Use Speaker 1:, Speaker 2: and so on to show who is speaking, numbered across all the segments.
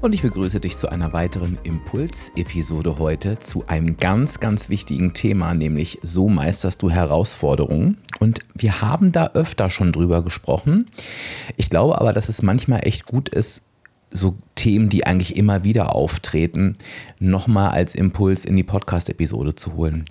Speaker 1: Und ich begrüße dich zu einer weiteren Impuls-Episode heute zu einem ganz, ganz wichtigen Thema, nämlich so meisterst du Herausforderungen. Und wir haben da öfter schon drüber gesprochen. Ich glaube aber, dass es manchmal echt gut ist, so Themen, die eigentlich immer wieder auftreten, nochmal als Impuls in die Podcast-Episode zu holen.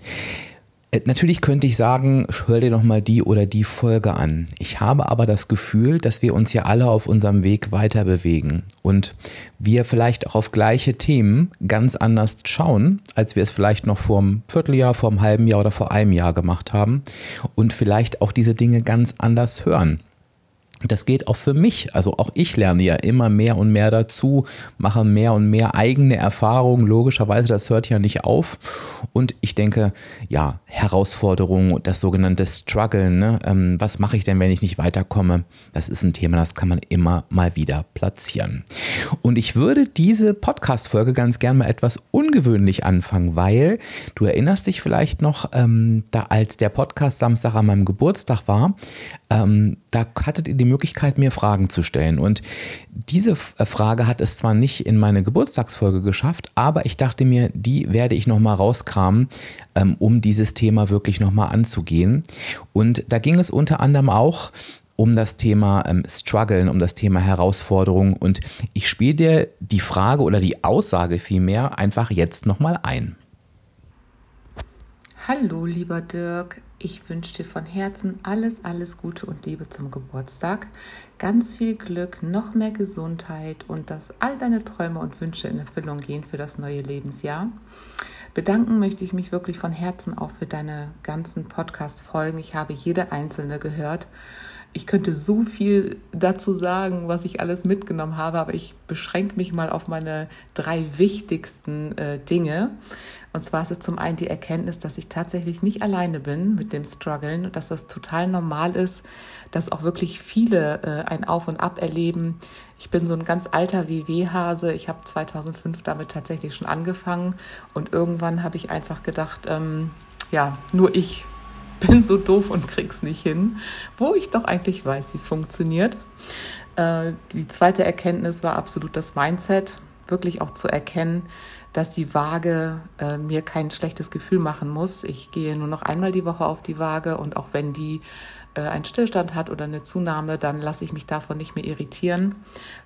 Speaker 1: Äh, natürlich könnte ich sagen, hör dir noch mal die oder die Folge an. Ich habe aber das Gefühl, dass wir uns ja alle auf unserem Weg weiter bewegen und wir vielleicht auch auf gleiche Themen ganz anders schauen, als wir es vielleicht noch vor einem Vierteljahr, vor einem halben Jahr oder vor einem Jahr gemacht haben und vielleicht auch diese Dinge ganz anders hören. Das geht auch für mich. Also auch ich lerne ja immer mehr und mehr dazu, mache mehr und mehr eigene Erfahrungen. Logischerweise, das hört ja nicht auf. Und ich denke, ja, Herausforderungen, das sogenannte Struggle, ne? Ähm, was mache ich denn, wenn ich nicht weiterkomme? Das ist ein Thema, das kann man immer mal wieder platzieren. Und ich würde diese Podcast-Folge ganz gern mal etwas ungewöhnlich anfangen, weil du erinnerst dich vielleicht noch, ähm, da als der Podcast Samstag an meinem Geburtstag war, ähm, da hattet ihr die Möglichkeit, mir Fragen zu stellen. Und diese äh, Frage hat es zwar nicht in meine Geburtstagsfolge geschafft, aber ich dachte mir, die werde ich nochmal rauskramen, ähm, um dieses Thema wirklich nochmal anzugehen. Und da ging es unter anderem auch um das Thema ähm, Struggeln, um das Thema Herausforderung. Und ich spiele dir die Frage oder die Aussage vielmehr einfach jetzt nochmal ein.
Speaker 2: Hallo, lieber Dirk. Ich wünsche dir von Herzen alles, alles Gute und Liebe zum Geburtstag. Ganz viel Glück, noch mehr Gesundheit und dass all deine Träume und Wünsche in Erfüllung gehen für das neue Lebensjahr. Bedanken möchte ich mich wirklich von Herzen auch für deine ganzen Podcast-Folgen. Ich habe jede einzelne gehört. Ich könnte so viel dazu sagen, was ich alles mitgenommen habe, aber ich beschränke mich mal auf meine drei wichtigsten äh, Dinge. Und zwar ist es zum einen die Erkenntnis, dass ich tatsächlich nicht alleine bin mit dem Struggeln und dass das total normal ist, dass auch wirklich viele äh, ein Auf und Ab erleben. Ich bin so ein ganz alter WW-Hase. Ich habe 2005 damit tatsächlich schon angefangen und irgendwann habe ich einfach gedacht, ähm, ja, nur ich bin so doof und krieg's nicht hin, wo ich doch eigentlich weiß, wie es funktioniert. Äh, die zweite Erkenntnis war absolut das Mindset, wirklich auch zu erkennen, dass die Waage äh, mir kein schlechtes Gefühl machen muss. Ich gehe nur noch einmal die Woche auf die Waage und auch wenn die äh, einen Stillstand hat oder eine Zunahme, dann lasse ich mich davon nicht mehr irritieren.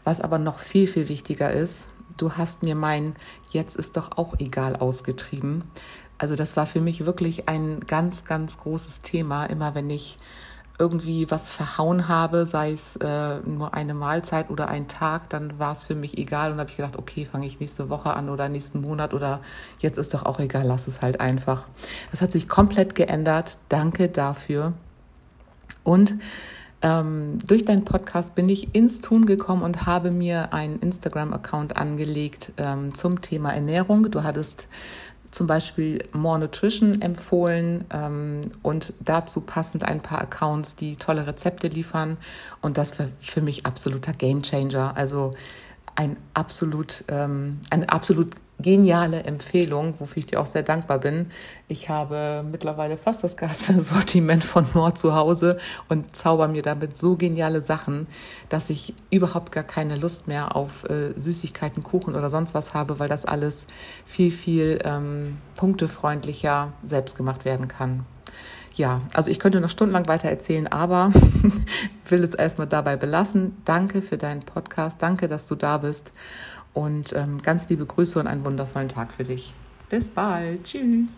Speaker 2: Was aber noch viel, viel wichtiger ist, du hast mir mein Jetzt ist doch auch egal ausgetrieben. Also das war für mich wirklich ein ganz, ganz großes Thema, immer wenn ich irgendwie was verhauen habe, sei es äh, nur eine Mahlzeit oder ein Tag, dann war es für mich egal und habe ich gedacht, okay, fange ich nächste Woche an oder nächsten Monat oder jetzt ist doch auch egal, lass es halt einfach. Das hat sich komplett geändert. Danke dafür. Und ähm, durch deinen Podcast bin ich ins Tun gekommen und habe mir einen Instagram-Account angelegt ähm, zum Thema Ernährung. Du hattest zum Beispiel More Nutrition empfohlen ähm, und dazu passend ein paar Accounts, die tolle Rezepte liefern. Und das war für mich absoluter Gamechanger. Also ein absolut, ähm, eine absolut geniale Empfehlung, wofür ich dir auch sehr dankbar bin. Ich habe mittlerweile fast das ganze Sortiment von Nord zu Hause und zauber mir damit so geniale Sachen, dass ich überhaupt gar keine Lust mehr auf äh, Süßigkeiten, Kuchen oder sonst was habe, weil das alles viel, viel ähm, punktefreundlicher selbst gemacht werden kann. Ja, also ich könnte noch stundenlang weiter erzählen, aber will es erstmal dabei belassen. Danke für deinen Podcast. Danke, dass du da bist. Und ähm, ganz liebe Grüße und einen wundervollen Tag für dich. Bis bald. Tschüss.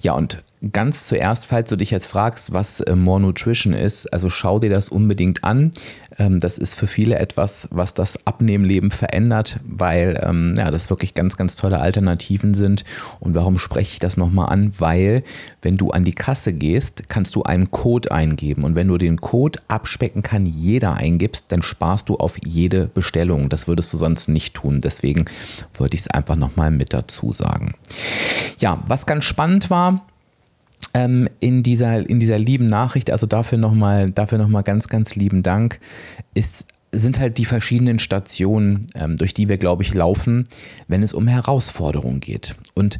Speaker 1: Ja, und ganz zuerst, falls du dich jetzt fragst, was äh, More Nutrition ist, also schau dir das unbedingt an. Ähm, das ist für viele etwas, was das Abnehmleben verändert, weil ähm, ja, das wirklich ganz, ganz tolle Alternativen sind. Und warum spreche ich das nochmal an? Weil, wenn du an die Kasse gehst, kannst du einen Code eingeben. Und wenn du den Code abspecken kann jeder eingibst, dann sparst du auf jede Bestellung. Das würdest du sonst nicht tun. Deswegen wollte ich es einfach nochmal mit dazu sagen. Ja, was ganz spannend war, ähm, in, dieser, in dieser lieben Nachricht, also dafür nochmal noch ganz, ganz lieben Dank, ist, sind halt die verschiedenen Stationen, ähm, durch die wir, glaube ich, laufen, wenn es um Herausforderungen geht. Und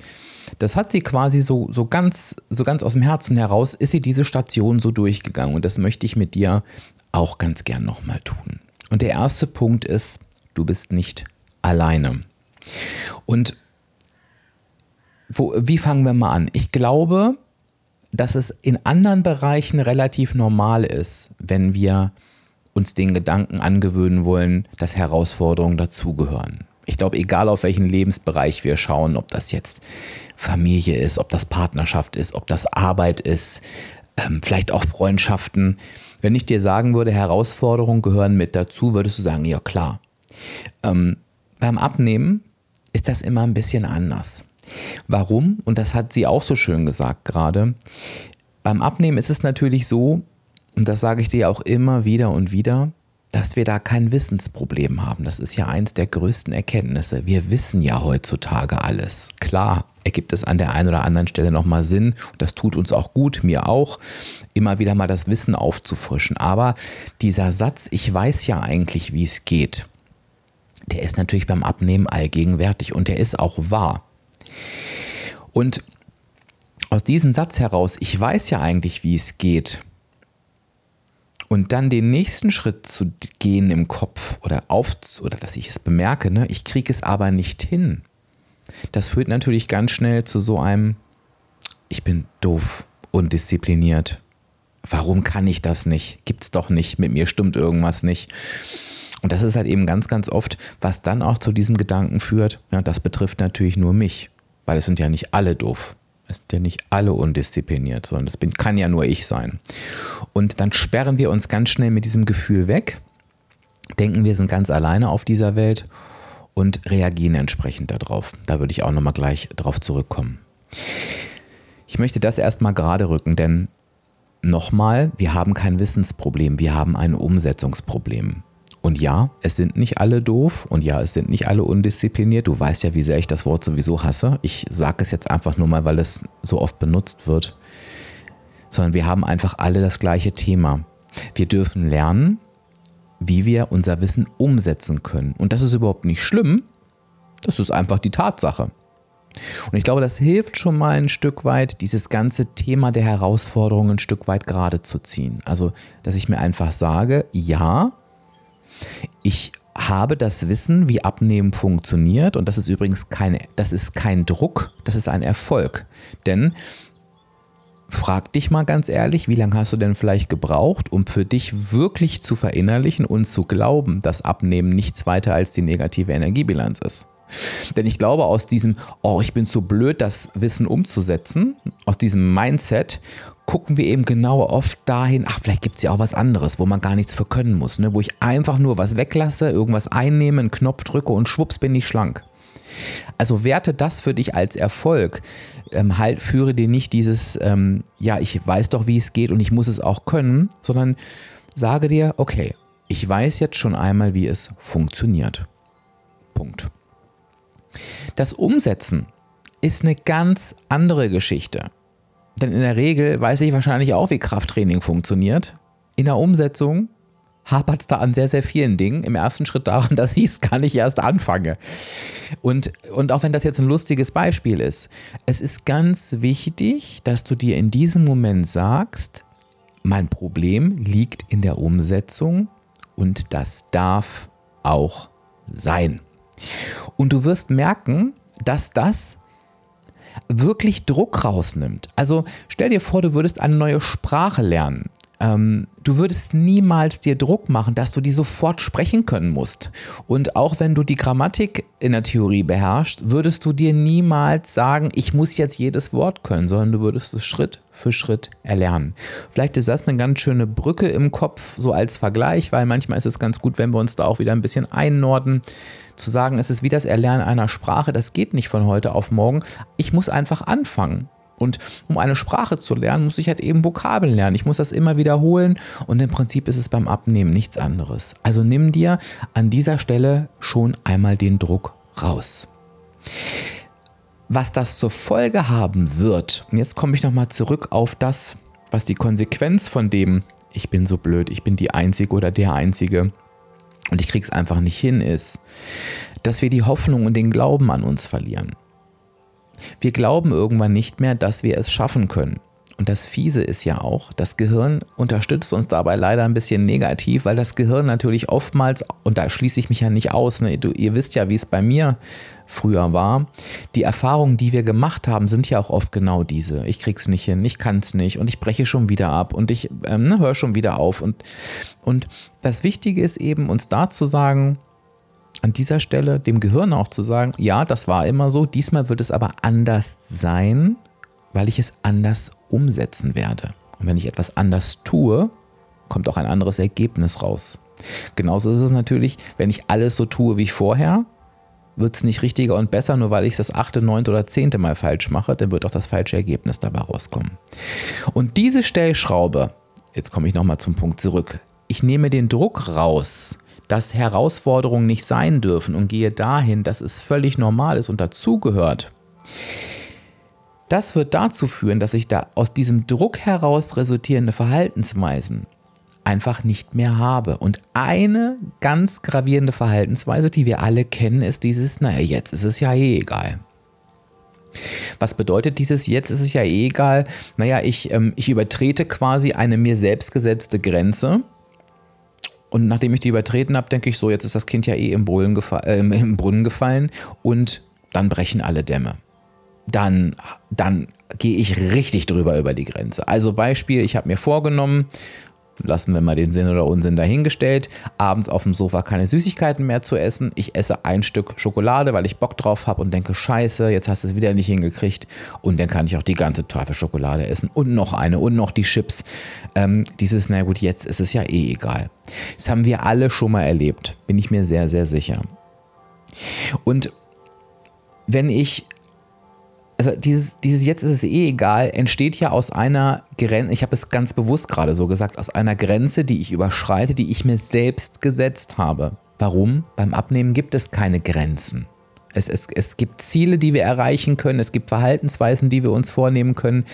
Speaker 1: das hat sie quasi so, so, ganz, so ganz aus dem Herzen heraus, ist sie diese Station so durchgegangen. Und das möchte ich mit dir auch ganz gern nochmal tun. Und der erste Punkt ist, du bist nicht alleine. Und wo, wie fangen wir mal an? Ich glaube, dass es in anderen Bereichen relativ normal ist, wenn wir uns den Gedanken angewöhnen wollen, dass Herausforderungen dazugehören. Ich glaube, egal auf welchen Lebensbereich wir schauen, ob das jetzt Familie ist, ob das Partnerschaft ist, ob das Arbeit ist, ähm, vielleicht auch Freundschaften. Wenn ich dir sagen würde, Herausforderungen gehören mit dazu, würdest du sagen, ja klar. Ähm, beim Abnehmen ist das immer ein bisschen anders. Warum? Und das hat sie auch so schön gesagt gerade. Beim Abnehmen ist es natürlich so, und das sage ich dir auch immer wieder und wieder, dass wir da kein Wissensproblem haben. Das ist ja eins der größten Erkenntnisse. Wir wissen ja heutzutage alles. Klar, ergibt es an der einen oder anderen Stelle nochmal Sinn. Und das tut uns auch gut, mir auch, immer wieder mal das Wissen aufzufrischen. Aber dieser Satz, ich weiß ja eigentlich, wie es geht, der ist natürlich beim Abnehmen allgegenwärtig und der ist auch wahr. Und aus diesem Satz heraus, ich weiß ja eigentlich, wie es geht, und dann den nächsten Schritt zu gehen im Kopf oder auf oder dass ich es bemerke, ne, ich kriege es aber nicht hin. Das führt natürlich ganz schnell zu so einem, ich bin doof und diszipliniert. Warum kann ich das nicht? Gibt's doch nicht. Mit mir stimmt irgendwas nicht. Und das ist halt eben ganz, ganz oft, was dann auch zu diesem Gedanken führt. Ja, das betrifft natürlich nur mich. Weil es sind ja nicht alle doof. Es sind ja nicht alle undiszipliniert, sondern das bin, kann ja nur ich sein. Und dann sperren wir uns ganz schnell mit diesem Gefühl weg, denken, wir sind ganz alleine auf dieser Welt und reagieren entsprechend darauf. Da würde ich auch nochmal gleich drauf zurückkommen. Ich möchte das erstmal gerade rücken, denn nochmal, wir haben kein Wissensproblem, wir haben ein Umsetzungsproblem. Und ja, es sind nicht alle doof und ja, es sind nicht alle undiszipliniert. Du weißt ja, wie sehr ich das Wort sowieso hasse. Ich sage es jetzt einfach nur mal, weil es so oft benutzt wird. Sondern wir haben einfach alle das gleiche Thema. Wir dürfen lernen, wie wir unser Wissen umsetzen können. Und das ist überhaupt nicht schlimm. Das ist einfach die Tatsache. Und ich glaube, das hilft schon mal ein Stück weit, dieses ganze Thema der Herausforderungen ein Stück weit gerade zu ziehen. Also, dass ich mir einfach sage, ja, ich habe das Wissen, wie Abnehmen funktioniert und das ist übrigens keine, das ist kein Druck, das ist ein Erfolg. Denn frag dich mal ganz ehrlich, wie lange hast du denn vielleicht gebraucht, um für dich wirklich zu verinnerlichen und zu glauben, dass Abnehmen nichts weiter als die negative Energiebilanz ist? Denn ich glaube, aus diesem, oh, ich bin zu blöd, das Wissen umzusetzen, aus diesem Mindset gucken wir eben genau oft dahin, ach, vielleicht gibt es ja auch was anderes, wo man gar nichts für können muss, ne? wo ich einfach nur was weglasse, irgendwas einnehme, einen Knopf drücke und schwupps bin ich schlank. Also werte das für dich als Erfolg. Ähm, halt, führe dir nicht dieses, ähm, ja, ich weiß doch, wie es geht und ich muss es auch können, sondern sage dir, okay, ich weiß jetzt schon einmal, wie es funktioniert. Punkt. Das Umsetzen ist eine ganz andere Geschichte. Denn in der Regel weiß ich wahrscheinlich auch, wie Krafttraining funktioniert. In der Umsetzung hapert es da an sehr, sehr vielen Dingen. Im ersten Schritt daran, dass ich es gar nicht erst anfange. Und, und auch wenn das jetzt ein lustiges Beispiel ist, es ist ganz wichtig, dass du dir in diesem Moment sagst, mein Problem liegt in der Umsetzung und das darf auch sein. Und du wirst merken, dass das wirklich Druck rausnimmt. Also stell dir vor, du würdest eine neue Sprache lernen. Ähm, du würdest niemals dir Druck machen, dass du die sofort sprechen können musst. Und auch wenn du die Grammatik in der Theorie beherrschst, würdest du dir niemals sagen, ich muss jetzt jedes Wort können, sondern du würdest es Schritt für Schritt erlernen. Vielleicht ist das eine ganz schöne Brücke im Kopf, so als Vergleich, weil manchmal ist es ganz gut, wenn wir uns da auch wieder ein bisschen einnorden zu sagen, es ist wie das Erlernen einer Sprache, das geht nicht von heute auf morgen. Ich muss einfach anfangen. Und um eine Sprache zu lernen, muss ich halt eben Vokabeln lernen. Ich muss das immer wiederholen und im Prinzip ist es beim Abnehmen nichts anderes. Also nimm dir an dieser Stelle schon einmal den Druck raus. Was das zur Folge haben wird, und jetzt komme ich nochmal zurück auf das, was die Konsequenz von dem, ich bin so blöd, ich bin die Einzige oder der Einzige, und ich krieg's einfach nicht hin, ist, dass wir die Hoffnung und den Glauben an uns verlieren. Wir glauben irgendwann nicht mehr, dass wir es schaffen können. Und das Fiese ist ja auch, das Gehirn unterstützt uns dabei leider ein bisschen negativ, weil das Gehirn natürlich oftmals, und da schließe ich mich ja nicht aus, ne, du, ihr wisst ja, wie es bei mir früher war, die Erfahrungen, die wir gemacht haben, sind ja auch oft genau diese. Ich krieg's nicht hin, ich kann's nicht und ich breche schon wieder ab und ich ähm, ne, höre schon wieder auf. Und, und das Wichtige ist eben, uns da zu sagen, an dieser Stelle dem Gehirn auch zu sagen, ja, das war immer so, diesmal wird es aber anders sein weil ich es anders umsetzen werde. Und wenn ich etwas anders tue, kommt auch ein anderes Ergebnis raus. Genauso ist es natürlich, wenn ich alles so tue wie vorher, wird es nicht richtiger und besser, nur weil ich das achte, neunte oder zehnte Mal falsch mache, dann wird auch das falsche Ergebnis dabei rauskommen. Und diese Stellschraube, jetzt komme ich nochmal zum Punkt zurück, ich nehme den Druck raus, dass Herausforderungen nicht sein dürfen und gehe dahin, dass es völlig normal ist und dazugehört. Das wird dazu führen, dass ich da aus diesem Druck heraus resultierende Verhaltensweisen einfach nicht mehr habe. Und eine ganz gravierende Verhaltensweise, die wir alle kennen, ist dieses, naja, jetzt ist es ja eh egal. Was bedeutet dieses jetzt ist es ja eh egal? Naja, ich, ähm, ich übertrete quasi eine mir selbst gesetzte Grenze. Und nachdem ich die übertreten habe, denke ich so, jetzt ist das Kind ja eh im, äh, im Brunnen gefallen und dann brechen alle Dämme dann, dann gehe ich richtig drüber über die Grenze. Also Beispiel, ich habe mir vorgenommen, lassen wir mal den Sinn oder Unsinn dahingestellt, abends auf dem Sofa keine Süßigkeiten mehr zu essen. Ich esse ein Stück Schokolade, weil ich Bock drauf habe und denke, scheiße, jetzt hast du es wieder nicht hingekriegt. Und dann kann ich auch die ganze Tafel Schokolade essen und noch eine und noch die Chips. Ähm, dieses, na gut, jetzt ist es ja eh egal. Das haben wir alle schon mal erlebt, bin ich mir sehr, sehr sicher. Und wenn ich also dieses, dieses jetzt ist es eh egal, entsteht ja aus einer Grenze, ich habe es ganz bewusst gerade so gesagt, aus einer Grenze, die ich überschreite, die ich mir selbst gesetzt habe. Warum? Beim Abnehmen gibt es keine Grenzen. Es, es, es gibt Ziele, die wir erreichen können, es gibt Verhaltensweisen, die wir uns vornehmen können,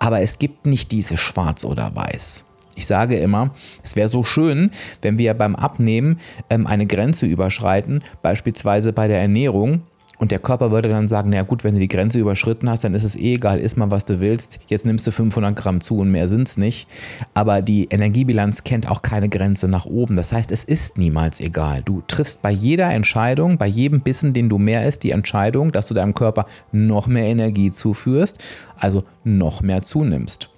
Speaker 1: aber es gibt nicht diese Schwarz oder Weiß. Ich sage immer, es wäre so schön, wenn wir beim Abnehmen ähm, eine Grenze überschreiten, beispielsweise bei der Ernährung, und der Körper würde dann sagen, na gut, wenn du die Grenze überschritten hast, dann ist es eh egal, iss mal, was du willst. Jetzt nimmst du 500 Gramm zu und mehr sind es nicht. Aber die Energiebilanz kennt auch keine Grenze nach oben. Das heißt, es ist niemals egal. Du triffst bei jeder Entscheidung, bei jedem Bissen, den du mehr isst, die Entscheidung, dass du deinem Körper noch mehr Energie zuführst, also noch mehr zunimmst.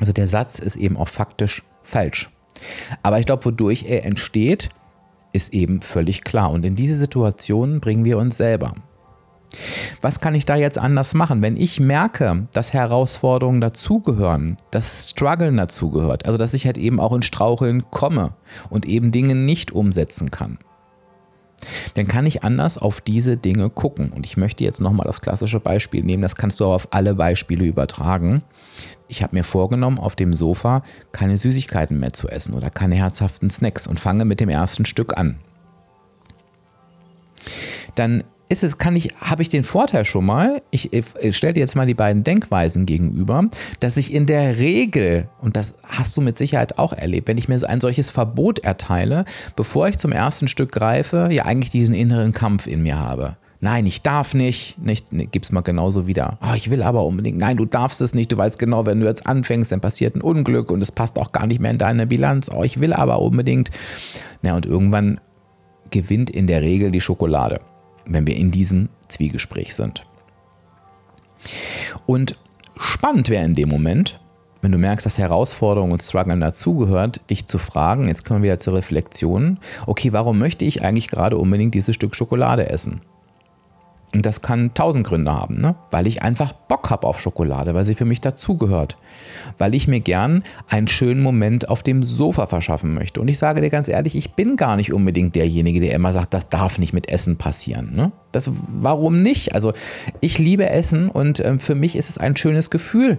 Speaker 1: Also der Satz ist eben auch faktisch falsch. Aber ich glaube, wodurch er entsteht, ist eben völlig klar. Und in diese Situation bringen wir uns selber. Was kann ich da jetzt anders machen, wenn ich merke, dass Herausforderungen dazugehören, dass Struggeln dazugehört, also dass ich halt eben auch in Straucheln komme und eben Dinge nicht umsetzen kann? Dann kann ich anders auf diese Dinge gucken. Und ich möchte jetzt nochmal das klassische Beispiel nehmen, das kannst du auch auf alle Beispiele übertragen ich habe mir vorgenommen, auf dem Sofa keine Süßigkeiten mehr zu essen oder keine herzhaften Snacks und fange mit dem ersten Stück an. Dann ist es, kann ich, habe ich den Vorteil schon mal, ich, ich stelle dir jetzt mal die beiden Denkweisen gegenüber, dass ich in der Regel, und das hast du mit Sicherheit auch erlebt, wenn ich mir ein solches Verbot erteile, bevor ich zum ersten Stück greife, ja eigentlich diesen inneren Kampf in mir habe nein, ich darf nicht, nicht nee, gib's mal genauso wieder. Oh, ich will aber unbedingt, nein, du darfst es nicht, du weißt genau, wenn du jetzt anfängst, dann passiert ein Unglück und es passt auch gar nicht mehr in deine Bilanz. Oh, ich will aber unbedingt. Na, und irgendwann gewinnt in der Regel die Schokolade, wenn wir in diesem Zwiegespräch sind. Und spannend wäre in dem Moment, wenn du merkst, dass Herausforderung und Struggle dazugehört, dich zu fragen, jetzt kommen wir wieder zur Reflexion, okay, warum möchte ich eigentlich gerade unbedingt dieses Stück Schokolade essen? Und das kann tausend Gründe haben, ne? weil ich einfach Bock habe auf Schokolade, weil sie für mich dazugehört, weil ich mir gern einen schönen Moment auf dem Sofa verschaffen möchte. Und ich sage dir ganz ehrlich, ich bin gar nicht unbedingt derjenige, der immer sagt, das darf nicht mit Essen passieren. Ne? Das, warum nicht? Also ich liebe Essen und ähm, für mich ist es ein schönes Gefühl,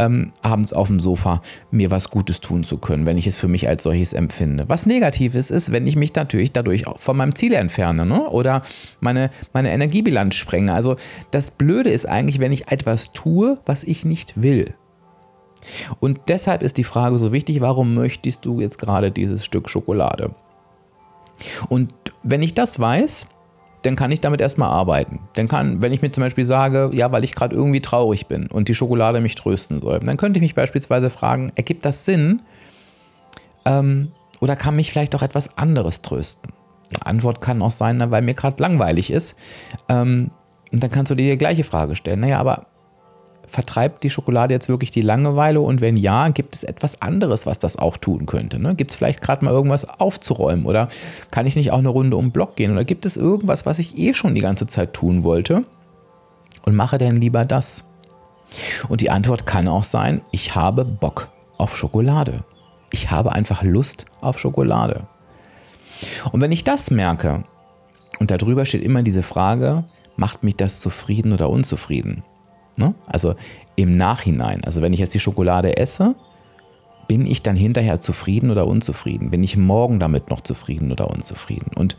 Speaker 1: ähm, abends auf dem Sofa mir was Gutes tun zu können, wenn ich es für mich als solches empfinde. Was negativ ist, ist, wenn ich mich natürlich dadurch auch von meinem Ziel entferne ne? oder meine, meine Energiebilanz sprenge. Also das Blöde ist eigentlich, wenn ich etwas tue, was ich nicht will. Und deshalb ist die Frage so wichtig, warum möchtest du jetzt gerade dieses Stück Schokolade? Und wenn ich das weiß, dann kann ich damit erstmal arbeiten. Dann kann, wenn ich mir zum Beispiel sage, ja, weil ich gerade irgendwie traurig bin und die Schokolade mich trösten soll, dann könnte ich mich beispielsweise fragen, ergibt das Sinn? Ähm, oder kann mich vielleicht auch etwas anderes trösten? Antwort kann auch sein, na, weil mir gerade langweilig ist. Ähm, und dann kannst du dir die gleiche Frage stellen. Naja, aber vertreibt die Schokolade jetzt wirklich die Langeweile? Und wenn ja, gibt es etwas anderes, was das auch tun könnte? Ne? Gibt es vielleicht gerade mal irgendwas aufzuräumen? Oder kann ich nicht auch eine Runde um den Block gehen? Oder gibt es irgendwas, was ich eh schon die ganze Zeit tun wollte? Und mache denn lieber das? Und die Antwort kann auch sein, ich habe Bock auf Schokolade. Ich habe einfach Lust auf Schokolade. Und wenn ich das merke, und darüber steht immer diese Frage, macht mich das zufrieden oder unzufrieden? Ne? Also im Nachhinein, also wenn ich jetzt die Schokolade esse, bin ich dann hinterher zufrieden oder unzufrieden? Bin ich morgen damit noch zufrieden oder unzufrieden? Und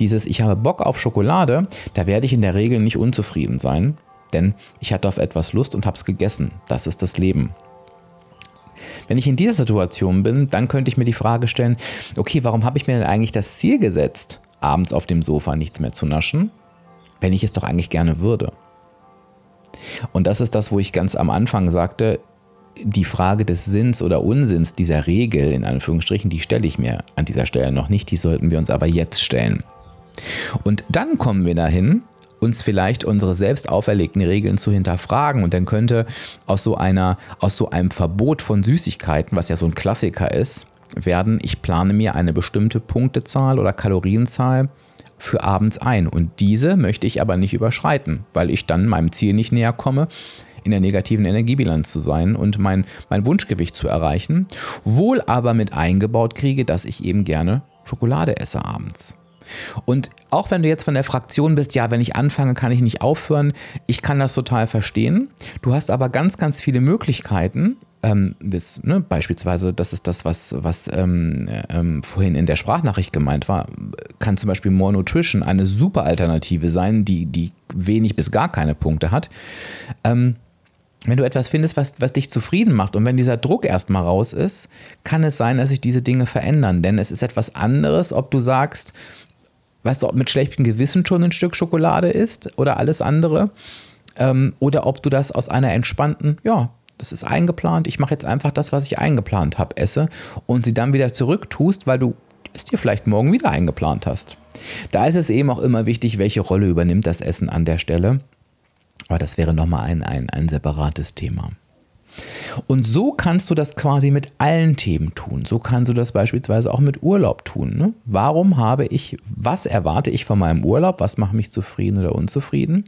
Speaker 1: dieses Ich habe Bock auf Schokolade, da werde ich in der Regel nicht unzufrieden sein, denn ich hatte auf etwas Lust und habe es gegessen. Das ist das Leben. Wenn ich in dieser Situation bin, dann könnte ich mir die Frage stellen, okay, warum habe ich mir denn eigentlich das Ziel gesetzt, abends auf dem Sofa nichts mehr zu naschen, wenn ich es doch eigentlich gerne würde? Und das ist das, wo ich ganz am Anfang sagte, die Frage des Sinns oder Unsinns dieser Regel, in Anführungsstrichen, die stelle ich mir an dieser Stelle noch nicht, die sollten wir uns aber jetzt stellen. Und dann kommen wir dahin, uns vielleicht unsere selbst auferlegten Regeln zu hinterfragen und dann könnte aus so einer, aus so einem Verbot von Süßigkeiten, was ja so ein Klassiker ist, werden, ich plane mir eine bestimmte Punktezahl oder Kalorienzahl für abends ein. Und diese möchte ich aber nicht überschreiten, weil ich dann meinem Ziel nicht näher komme, in der negativen Energiebilanz zu sein und mein, mein Wunschgewicht zu erreichen. Wohl aber mit eingebaut kriege, dass ich eben gerne Schokolade esse abends. Und auch wenn du jetzt von der Fraktion bist, ja, wenn ich anfange, kann ich nicht aufhören, ich kann das total verstehen. Du hast aber ganz, ganz viele Möglichkeiten, ähm, das, ne, beispielsweise, das ist das, was, was ähm, ähm, vorhin in der Sprachnachricht gemeint war, kann zum Beispiel More Nutrition eine super Alternative sein, die, die wenig bis gar keine Punkte hat. Ähm, wenn du etwas findest, was, was dich zufrieden macht und wenn dieser Druck erstmal raus ist, kann es sein, dass sich diese Dinge verändern. Denn es ist etwas anderes, ob du sagst, weißt du, ob mit schlechtem Gewissen schon ein Stück Schokolade isst oder alles andere. Ähm, oder ob du das aus einer entspannten, ja, das ist eingeplant, ich mache jetzt einfach das, was ich eingeplant habe, esse und sie dann wieder zurücktust, weil du es dir vielleicht morgen wieder eingeplant hast. Da ist es eben auch immer wichtig, welche Rolle übernimmt das Essen an der Stelle. Aber das wäre nochmal ein, ein, ein separates Thema. Und so kannst du das quasi mit allen Themen tun. So kannst du das beispielsweise auch mit Urlaub tun. Ne? Warum habe ich, was erwarte ich von meinem Urlaub? Was macht mich zufrieden oder unzufrieden?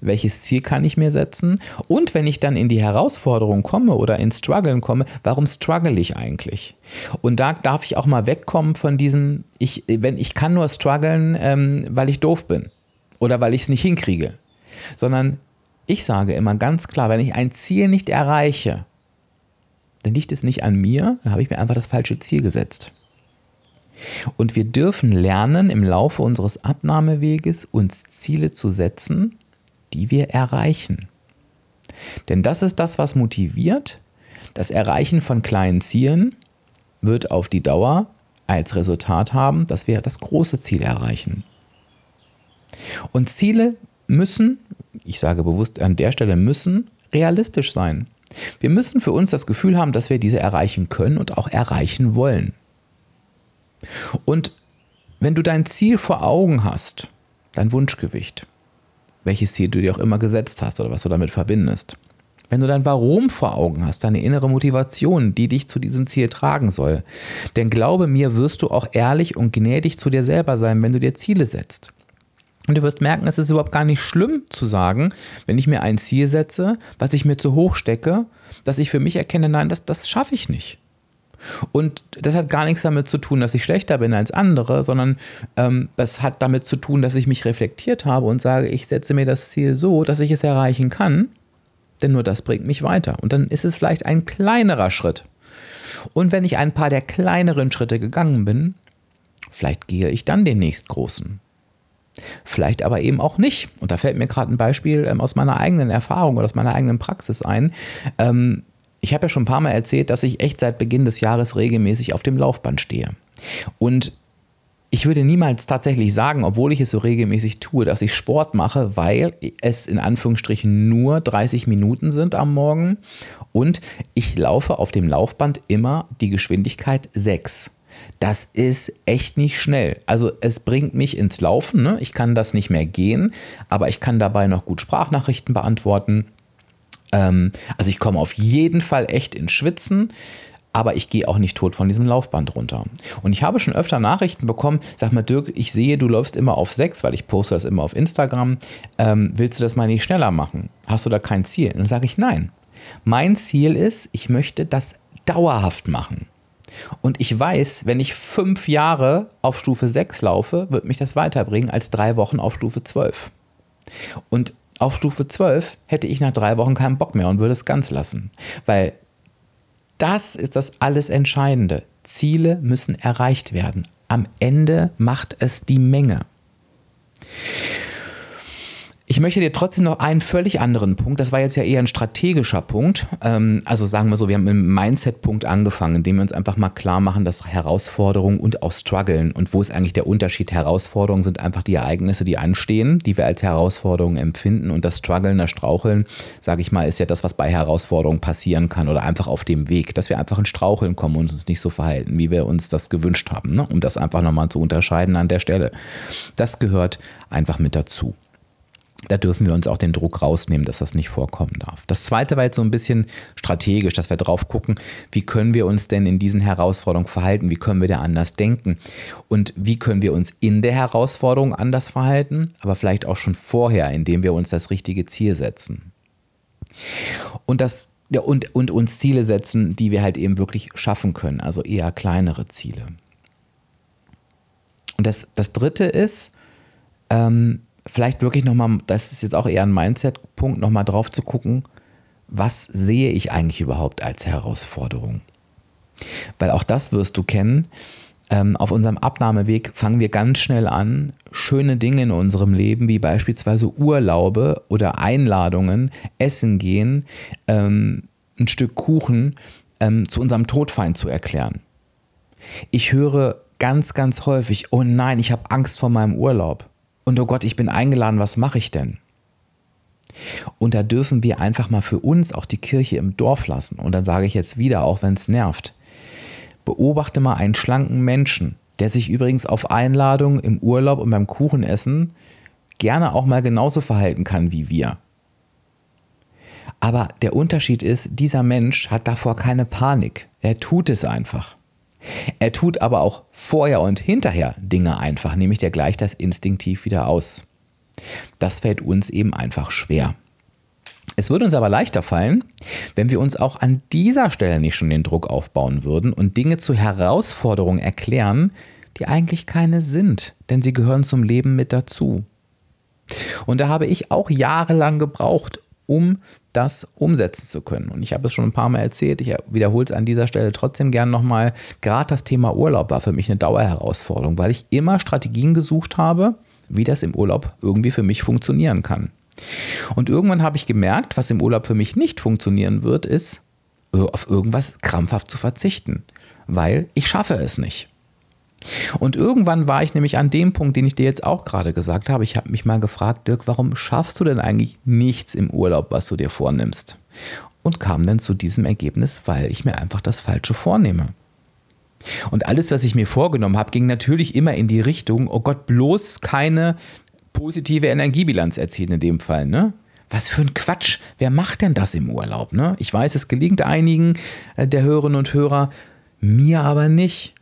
Speaker 1: Welches Ziel kann ich mir setzen? Und wenn ich dann in die Herausforderung komme oder ins Struggeln komme, warum struggle ich eigentlich? Und da darf ich auch mal wegkommen von diesem, ich, wenn ich kann nur strugglen, ähm, weil ich doof bin oder weil ich es nicht hinkriege. Sondern ich sage immer ganz klar, wenn ich ein Ziel nicht erreiche, dann liegt es nicht an mir, dann habe ich mir einfach das falsche Ziel gesetzt. Und wir dürfen lernen, im Laufe unseres Abnahmeweges uns Ziele zu setzen, die wir erreichen. Denn das ist das, was motiviert. Das Erreichen von kleinen Zielen wird auf die Dauer als Resultat haben, dass wir das große Ziel erreichen. Und Ziele müssen, ich sage bewusst an der Stelle müssen, realistisch sein. Wir müssen für uns das Gefühl haben, dass wir diese erreichen können und auch erreichen wollen. Und wenn du dein Ziel vor Augen hast, dein Wunschgewicht, welches Ziel du dir auch immer gesetzt hast oder was du damit verbindest. wenn du dein Warum vor Augen hast, deine innere Motivation, die dich zu diesem Ziel tragen soll. Denn glaube mir, wirst du auch ehrlich und gnädig zu dir selber sein, wenn du dir Ziele setzt. Und du wirst merken, es ist überhaupt gar nicht schlimm zu sagen, wenn ich mir ein Ziel setze, was ich mir zu hoch stecke, dass ich für mich erkenne, nein, das, das schaffe ich nicht. Und das hat gar nichts damit zu tun, dass ich schlechter bin als andere, sondern ähm, das hat damit zu tun, dass ich mich reflektiert habe und sage, ich setze mir das Ziel so, dass ich es erreichen kann, denn nur das bringt mich weiter. Und dann ist es vielleicht ein kleinerer Schritt. Und wenn ich ein paar der kleineren Schritte gegangen bin, vielleicht gehe ich dann den nächst großen. Vielleicht aber eben auch nicht. Und da fällt mir gerade ein Beispiel ähm, aus meiner eigenen Erfahrung oder aus meiner eigenen Praxis ein. Ähm, ich habe ja schon ein paar Mal erzählt, dass ich echt seit Beginn des Jahres regelmäßig auf dem Laufband stehe. Und ich würde niemals tatsächlich sagen, obwohl ich es so regelmäßig tue, dass ich Sport mache, weil es in Anführungsstrichen nur 30 Minuten sind am Morgen und ich laufe auf dem Laufband immer die Geschwindigkeit 6. Das ist echt nicht schnell. Also es bringt mich ins Laufen. Ne? Ich kann das nicht mehr gehen, aber ich kann dabei noch gut Sprachnachrichten beantworten. Ähm, also ich komme auf jeden Fall echt ins Schwitzen aber ich gehe auch nicht tot von diesem Laufband runter. Und ich habe schon öfter Nachrichten bekommen, sag mal Dirk, ich sehe, du läufst immer auf 6, weil ich poste das immer auf Instagram. Ähm, willst du das mal nicht schneller machen? Hast du da kein Ziel? Und dann sage ich nein. Mein Ziel ist, ich möchte das dauerhaft machen. Und ich weiß, wenn ich fünf Jahre auf Stufe 6 laufe, wird mich das weiterbringen als drei Wochen auf Stufe 12. Und auf Stufe 12 hätte ich nach drei Wochen keinen Bock mehr und würde es ganz lassen. Weil das ist das alles Entscheidende. Ziele müssen erreicht werden. Am Ende macht es die Menge. Ich möchte dir trotzdem noch einen völlig anderen Punkt, das war jetzt ja eher ein strategischer Punkt, ähm, also sagen wir so, wir haben mit dem Mindset-Punkt angefangen, indem wir uns einfach mal klar machen, dass Herausforderungen und auch Struggeln und wo ist eigentlich der Unterschied? Herausforderungen sind einfach die Ereignisse, die anstehen, die wir als Herausforderungen empfinden und das Struggeln, das Straucheln, sage ich mal, ist ja das, was bei Herausforderungen passieren kann oder einfach auf dem Weg, dass wir einfach in Straucheln kommen und uns nicht so verhalten, wie wir uns das gewünscht haben, ne? um das einfach nochmal zu unterscheiden an der Stelle. Das gehört einfach mit dazu da dürfen wir uns auch den Druck rausnehmen, dass das nicht vorkommen darf. Das zweite war jetzt so ein bisschen strategisch, dass wir drauf gucken, wie können wir uns denn in diesen Herausforderungen verhalten, wie können wir da anders denken und wie können wir uns in der Herausforderung anders verhalten, aber vielleicht auch schon vorher, indem wir uns das richtige Ziel setzen. Und das ja, und, und uns Ziele setzen, die wir halt eben wirklich schaffen können, also eher kleinere Ziele. Und das, das dritte ist, ähm, vielleicht wirklich nochmal, das ist jetzt auch eher ein Mindset-Punkt, nochmal drauf zu gucken, was sehe ich eigentlich überhaupt als Herausforderung? Weil auch das wirst du kennen. Ähm, auf unserem Abnahmeweg fangen wir ganz schnell an, schöne Dinge in unserem Leben, wie beispielsweise Urlaube oder Einladungen, Essen gehen, ähm, ein Stück Kuchen, ähm, zu unserem Todfeind zu erklären. Ich höre ganz, ganz häufig, oh nein, ich habe Angst vor meinem Urlaub und oh Gott, ich bin eingeladen, was mache ich denn? Und da dürfen wir einfach mal für uns auch die Kirche im Dorf lassen. Und dann sage ich jetzt wieder, auch wenn es nervt, beobachte mal einen schlanken Menschen, der sich übrigens auf Einladung im Urlaub und beim Kuchenessen gerne auch mal genauso verhalten kann wie wir. Aber der Unterschied ist, dieser Mensch hat davor keine Panik. Er tut es einfach. Er tut aber auch vorher und hinterher Dinge einfach, nämlich der gleicht das instinktiv wieder aus. Das fällt uns eben einfach schwer. Es würde uns aber leichter fallen, wenn wir uns auch an dieser Stelle nicht schon den Druck aufbauen würden und Dinge zu Herausforderungen erklären, die eigentlich keine sind, denn sie gehören zum Leben mit dazu. Und da habe ich auch jahrelang gebraucht, um das umsetzen zu können. Und ich habe es schon ein paar Mal erzählt, ich wiederhole es an dieser Stelle trotzdem gern nochmal. Gerade das Thema Urlaub war für mich eine Dauerherausforderung, weil ich immer Strategien gesucht habe, wie das im Urlaub irgendwie für mich funktionieren kann. Und irgendwann habe ich gemerkt, was im Urlaub für mich nicht funktionieren wird, ist, auf irgendwas krampfhaft zu verzichten, weil ich schaffe es nicht. Und irgendwann war ich nämlich an dem Punkt, den ich dir jetzt auch gerade gesagt habe. Ich habe mich mal gefragt, Dirk, warum schaffst du denn eigentlich nichts im Urlaub, was du dir vornimmst? Und kam dann zu diesem Ergebnis, weil ich mir einfach das Falsche vornehme. Und alles, was ich mir vorgenommen habe, ging natürlich immer in die Richtung, oh Gott, bloß keine positive Energiebilanz erzielen in dem Fall, ne? Was für ein Quatsch. Wer macht denn das im Urlaub? Ne? Ich weiß, es gelingt einigen äh, der Hörerinnen und Hörer, mir aber nicht.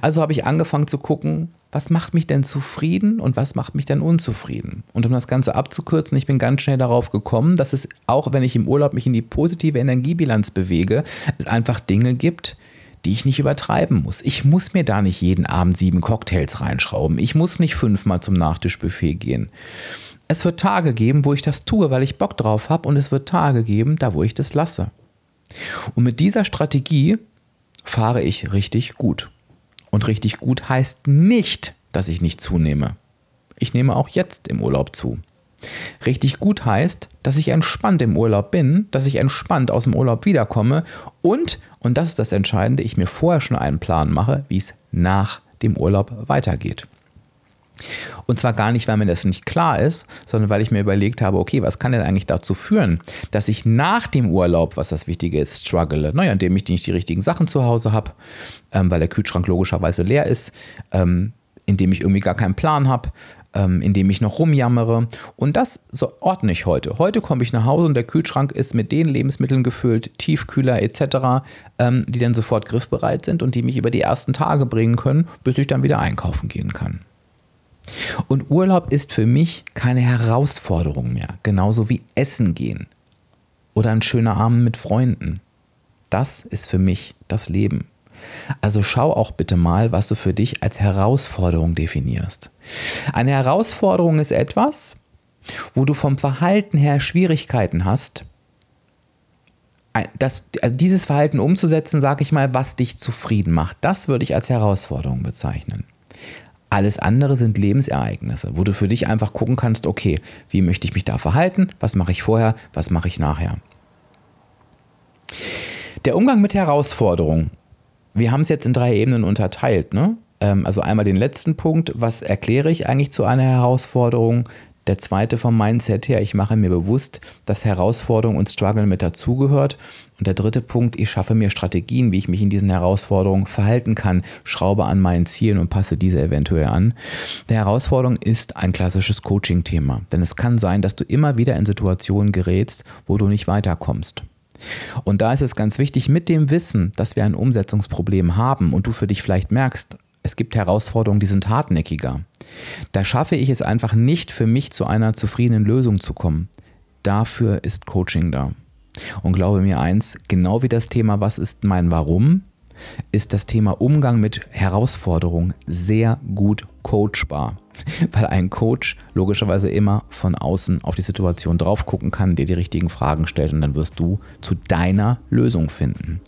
Speaker 1: Also habe ich angefangen zu gucken, was macht mich denn zufrieden und was macht mich denn unzufrieden? Und um das Ganze abzukürzen, ich bin ganz schnell darauf gekommen, dass es auch, wenn ich im Urlaub mich in die positive Energiebilanz bewege, es einfach Dinge gibt, die ich nicht übertreiben muss. Ich muss mir da nicht jeden Abend sieben Cocktails reinschrauben. Ich muss nicht fünfmal zum Nachtischbuffet gehen. Es wird Tage geben, wo ich das tue, weil ich Bock drauf habe, und es wird Tage geben, da wo ich das lasse. Und mit dieser Strategie fahre ich richtig gut. Und richtig gut heißt nicht, dass ich nicht zunehme. Ich nehme auch jetzt im Urlaub zu. Richtig gut heißt, dass ich entspannt im Urlaub bin, dass ich entspannt aus dem Urlaub wiederkomme und, und das ist das Entscheidende, ich mir vorher schon einen Plan mache, wie es nach dem Urlaub weitergeht. Und zwar gar nicht, weil mir das nicht klar ist, sondern weil ich mir überlegt habe, okay, was kann denn eigentlich dazu führen, dass ich nach dem Urlaub, was das Wichtige ist, struggle? Naja, indem ich nicht die richtigen Sachen zu Hause habe, ähm, weil der Kühlschrank logischerweise leer ist, ähm, indem ich irgendwie gar keinen Plan habe, ähm, indem ich noch rumjammere. Und das so ordne ich heute. Heute komme ich nach Hause und der Kühlschrank ist mit den Lebensmitteln gefüllt, Tiefkühler etc., ähm, die dann sofort griffbereit sind und die mich über die ersten Tage bringen können, bis ich dann wieder einkaufen gehen kann. Und Urlaub ist für mich keine Herausforderung mehr, genauso wie Essen gehen oder ein schöner Abend mit Freunden. Das ist für mich das Leben. Also schau auch bitte mal, was du für dich als Herausforderung definierst. Eine Herausforderung ist etwas, wo du vom Verhalten her Schwierigkeiten hast, das, also dieses Verhalten umzusetzen, sage ich mal, was dich zufrieden macht. Das würde ich als Herausforderung bezeichnen. Alles andere sind Lebensereignisse, wo du für dich einfach gucken kannst, okay, wie möchte ich mich da verhalten? Was mache ich vorher? Was mache ich nachher? Der Umgang mit Herausforderungen wir haben es jetzt in drei Ebenen unterteilt. Ne? Ähm, also einmal den letzten Punkt, was erkläre ich eigentlich zu einer Herausforderung? Der zweite vom Mindset her, ich mache mir bewusst, dass Herausforderung und Struggle mit dazugehört. Und der dritte Punkt, ich schaffe mir Strategien, wie ich mich in diesen Herausforderungen verhalten kann, schraube an meinen Zielen und passe diese eventuell an. Der Herausforderung ist ein klassisches Coaching-Thema, denn es kann sein, dass du immer wieder in Situationen gerätst, wo du nicht weiterkommst. Und da ist es ganz wichtig, mit dem Wissen, dass wir ein Umsetzungsproblem haben und du für dich vielleicht merkst, es gibt Herausforderungen, die sind hartnäckiger. Da schaffe ich es einfach nicht, für mich zu einer zufriedenen Lösung zu kommen. Dafür ist Coaching da. Und glaube mir eins, genau wie das Thema, was ist mein Warum, ist das Thema Umgang mit Herausforderungen sehr gut coachbar. Weil ein Coach logischerweise immer von außen auf die Situation drauf gucken kann, dir die richtigen Fragen stellt und dann wirst du zu deiner Lösung finden.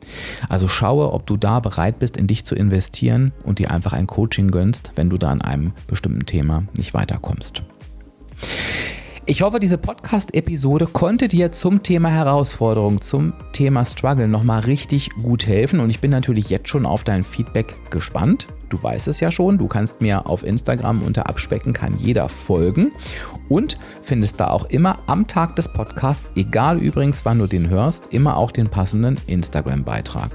Speaker 1: Also schaue, ob du da bereit bist, in dich zu investieren und dir einfach ein Coaching gönnst, wenn du da an einem bestimmten Thema nicht weiterkommst. Ich hoffe, diese Podcast-Episode konnte dir zum Thema Herausforderung, zum Thema Struggle nochmal richtig gut helfen. Und ich bin natürlich jetzt schon auf dein Feedback gespannt. Du weißt es ja schon, du kannst mir auf Instagram unter Abspecken kann jeder folgen. Und findest da auch immer am Tag des Podcasts, egal übrigens wann du den hörst, immer auch den passenden Instagram-Beitrag.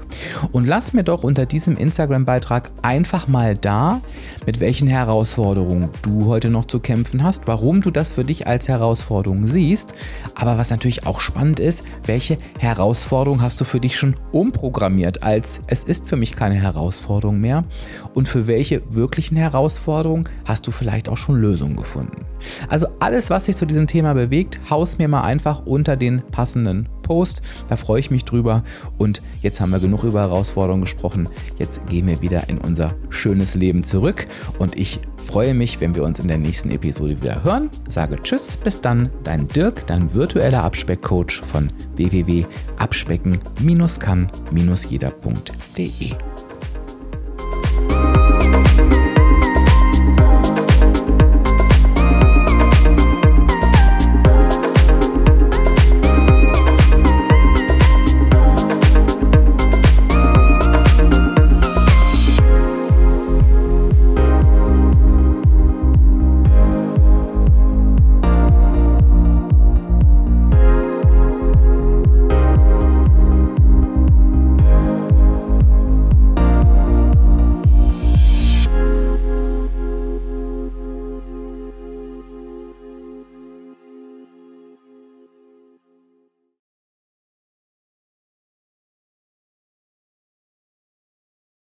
Speaker 1: Und lass mir doch unter diesem Instagram-Beitrag einfach mal da, mit welchen Herausforderungen du heute noch zu kämpfen hast, warum du das für dich als Herausforderung siehst, aber was natürlich auch spannend ist, welche Herausforderung hast du für dich schon umprogrammiert als es ist für mich keine Herausforderung mehr und für welche wirklichen Herausforderungen hast du vielleicht auch schon Lösungen gefunden. Also alles, was dich zu diesem Thema bewegt, haus mir mal einfach unter den passenden Post. Da freue ich mich drüber. Und jetzt haben wir genug über Herausforderungen gesprochen. Jetzt gehen wir wieder in unser schönes Leben zurück. Und ich freue mich, wenn wir uns in der nächsten Episode wieder hören. Sage Tschüss, bis dann, dein Dirk, dein virtueller Abspeckcoach von www.abspecken-kann-jeder.de.